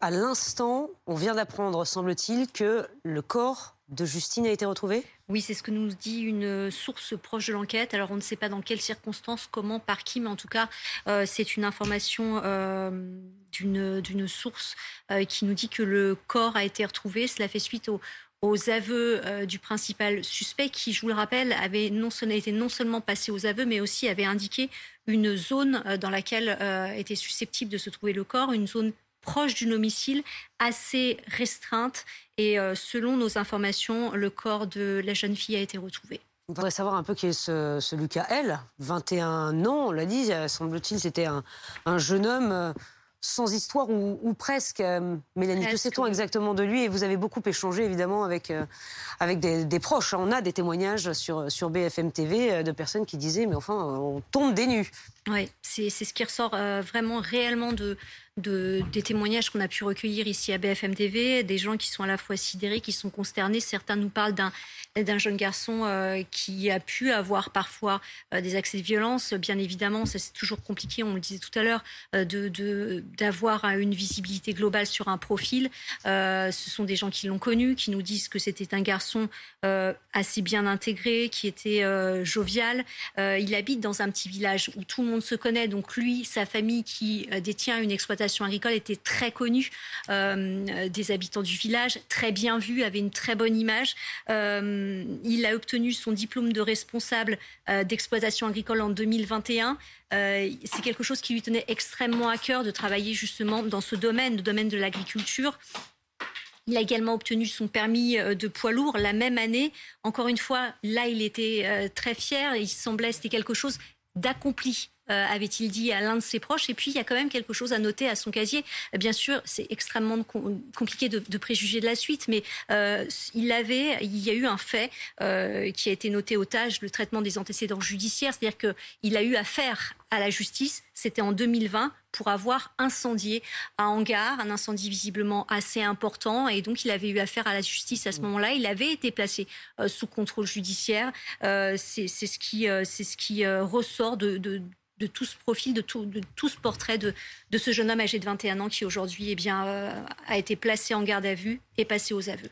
À l'instant, on vient d'apprendre, semble-t-il, que le corps de Justine a été retrouvé Oui, c'est ce que nous dit une source proche de l'enquête. Alors, on ne sait pas dans quelles circonstances, comment, par qui, mais en tout cas, euh, c'est une information euh, d'une source euh, qui nous dit que le corps a été retrouvé. Cela fait suite aux aveux du principal suspect qui, je vous le rappelle, avait non, été non seulement passé aux aveux, mais aussi avait indiqué une zone dans laquelle était susceptible de se trouver le corps, une zone proche du domicile, assez restreinte. Et euh, selon nos informations, le corps de la jeune fille a été retrouvé. On voudrait savoir un peu qui est ce, Lucas L. 21 ans, on l'a dit, semble-t-il, c'était un, un, jeune homme euh, sans histoire ou, presque. Euh, Mélanie, que sait-on exactement de lui? Et vous avez beaucoup échangé évidemment avec, euh, avec des, proches. On a des témoignages sur, sur BFM TV euh, de personnes qui disaient mais enfin on tombe des nues. Oui, c'est ce qui ressort vraiment réellement de, de, des témoignages qu'on a pu recueillir ici à BFM TV, des gens qui sont à la fois sidérés, qui sont consternés. Certains nous parlent d'un jeune garçon qui a pu avoir parfois des accès de violence. Bien évidemment, ça c'est toujours compliqué, on le disait tout à l'heure, de, de d'avoir une visibilité globale sur un profil. Euh, ce sont des gens qui l'ont connu, qui nous disent que c'était un garçon euh, assez bien intégré, qui était euh, jovial. il habite dans un petit village où tout le monde se connaît. Donc lui, sa famille qui détient une exploitation agricole était très connue des habitants du village, très bien vu, avait une très bonne image. il a obtenu son diplôme de responsable d'exploitation agricole en 2021. C'est quelque chose qui lui tenait extrêmement à cœur de travailler justement dans ce domaine, le domaine de l'agriculture. Il a également obtenu son permis euh, de poids lourd la même année. Encore une fois, là, il était euh, très fier. Il semblait c'était quelque chose d'accompli. Euh, avait-il dit à l'un de ses proches. Et puis, il y a quand même quelque chose à noter à son casier. Bien sûr, c'est extrêmement compliqué de, préjuger de la suite, mais il avait, il y a eu un fait qui a été noté au TAGE, le traitement des antécédents judiciaires, c'est-à-dire qu'il a eu affaire à la justice. C'était en 2020 pour avoir incendié un hangar, un incendie visiblement assez important. Et donc, il avait eu affaire à la justice à ce mmh. moment-là. Il avait été placé euh, sous contrôle judiciaire. Euh, c'est ce qui, euh, c'est ce qui ressort de, de, de, tout ce profil, de tout, de tout ce portrait de, de ce jeune homme âgé de 21 ans qui aujourd'hui eh bien, a été placé en garde à vue et passé aux aveux.